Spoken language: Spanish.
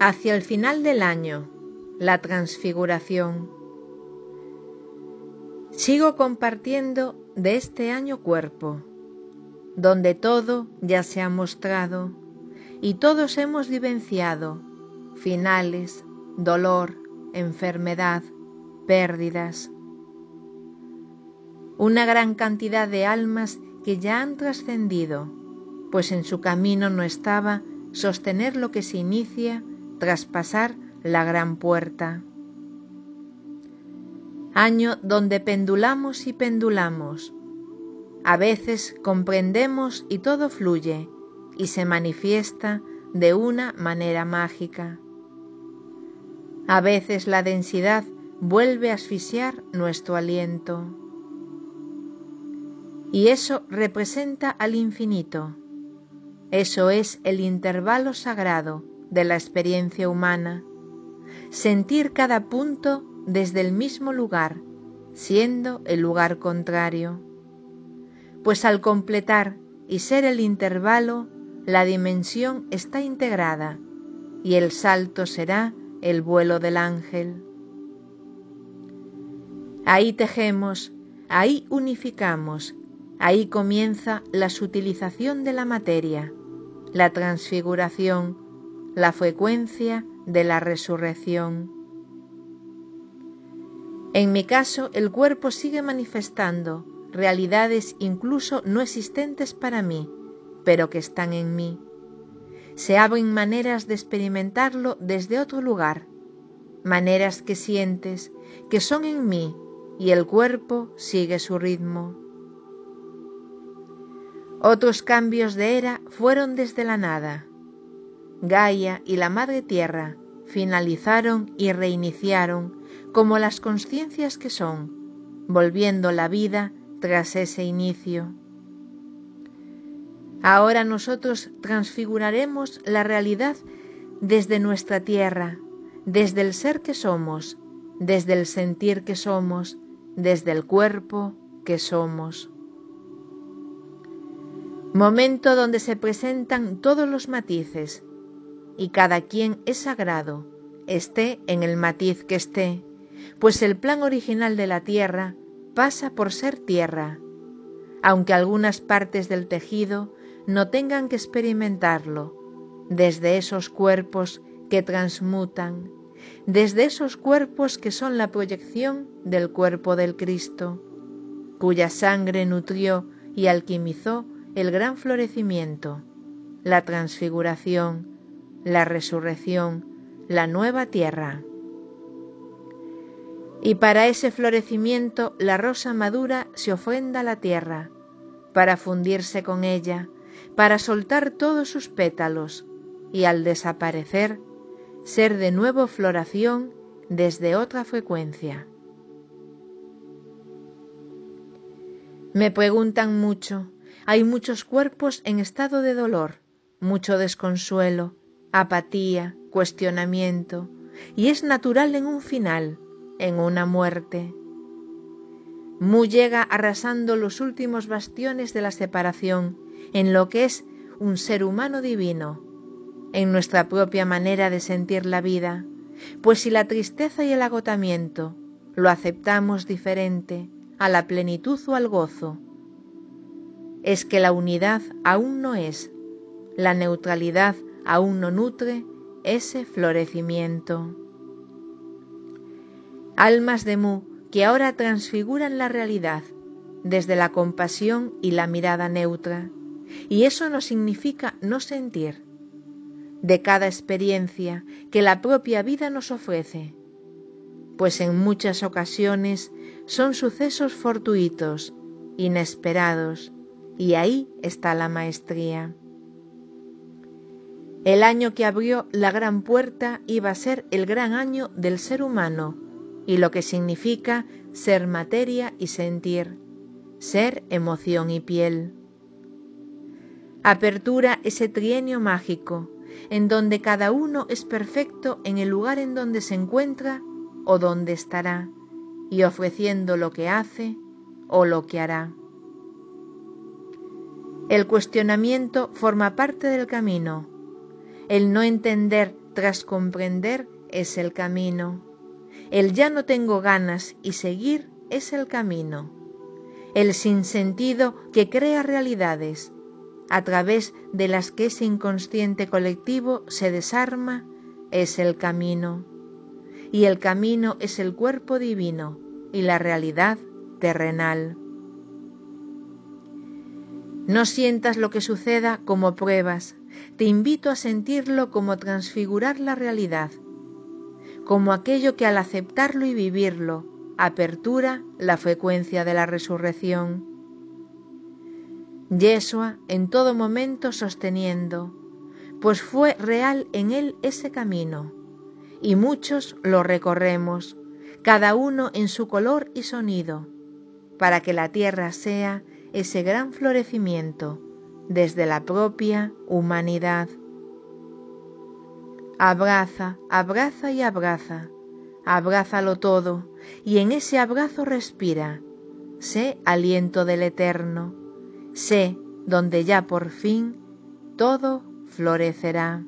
Hacia el final del año, la transfiguración. Sigo compartiendo de este año cuerpo, donde todo ya se ha mostrado y todos hemos vivenciado finales, dolor, enfermedad, pérdidas. Una gran cantidad de almas que ya han trascendido, pues en su camino no estaba sostener lo que se inicia tras pasar la gran puerta. Año donde pendulamos y pendulamos. A veces comprendemos y todo fluye y se manifiesta de una manera mágica. A veces la densidad vuelve a asfixiar nuestro aliento. Y eso representa al infinito. Eso es el intervalo sagrado de la experiencia humana. Sentir cada punto desde el mismo lugar, siendo el lugar contrario. Pues al completar y ser el intervalo, la dimensión está integrada y el salto será el vuelo del ángel. Ahí tejemos, ahí unificamos, ahí comienza la sutilización de la materia, la transfiguración, la frecuencia de la resurrección. En mi caso, el cuerpo sigue manifestando realidades incluso no existentes para mí, pero que están en mí. Se abren maneras de experimentarlo desde otro lugar, maneras que sientes, que son en mí, y el cuerpo sigue su ritmo. Otros cambios de era fueron desde la nada. Gaia y la Madre Tierra finalizaron y reiniciaron como las conciencias que son, volviendo la vida tras ese inicio. Ahora nosotros transfiguraremos la realidad desde nuestra tierra, desde el ser que somos, desde el sentir que somos, desde el cuerpo que somos. Momento donde se presentan todos los matices y cada quien es sagrado, esté en el matiz que esté, pues el plan original de la tierra pasa por ser tierra, aunque algunas partes del tejido no tengan que experimentarlo, desde esos cuerpos que transmutan, desde esos cuerpos que son la proyección del cuerpo del Cristo, cuya sangre nutrió y alquimizó el gran florecimiento, la transfiguración, la resurrección, la nueva tierra. Y para ese florecimiento la rosa madura se ofrenda a la tierra, para fundirse con ella, para soltar todos sus pétalos, y al desaparecer ser de nuevo floración desde otra frecuencia. Me preguntan mucho, hay muchos cuerpos en estado de dolor, mucho desconsuelo, apatía, cuestionamiento, y es natural en un final, en una muerte. Mu llega arrasando los últimos bastiones de la separación en lo que es un ser humano divino, en nuestra propia manera de sentir la vida, pues si la tristeza y el agotamiento lo aceptamos diferente a la plenitud o al gozo, es que la unidad aún no es, la neutralidad aún no nutre ese florecimiento. Almas de Mu que ahora transfiguran la realidad desde la compasión y la mirada neutra, y eso no significa no sentir, de cada experiencia que la propia vida nos ofrece, pues en muchas ocasiones son sucesos fortuitos, inesperados, y ahí está la maestría. El año que abrió la gran puerta iba a ser el gran año del ser humano y lo que significa ser materia y sentir, ser emoción y piel. Apertura ese trienio mágico en donde cada uno es perfecto en el lugar en donde se encuentra o donde estará, y ofreciendo lo que hace o lo que hará. El cuestionamiento forma parte del camino. El no entender tras comprender es el camino. El ya no tengo ganas y seguir es el camino. El sinsentido que crea realidades, a través de las que ese inconsciente colectivo se desarma, es el camino. Y el camino es el cuerpo divino y la realidad terrenal. No sientas lo que suceda como pruebas, te invito a sentirlo como transfigurar la realidad, como aquello que al aceptarlo y vivirlo, apertura la frecuencia de la resurrección. Yeshua en todo momento sosteniendo, pues fue real en él ese camino, y muchos lo recorremos, cada uno en su color y sonido, para que la tierra sea ese gran florecimiento desde la propia humanidad. Abraza, abraza y abraza, abrázalo todo, y en ese abrazo respira, sé aliento del Eterno, sé donde ya por fin todo florecerá.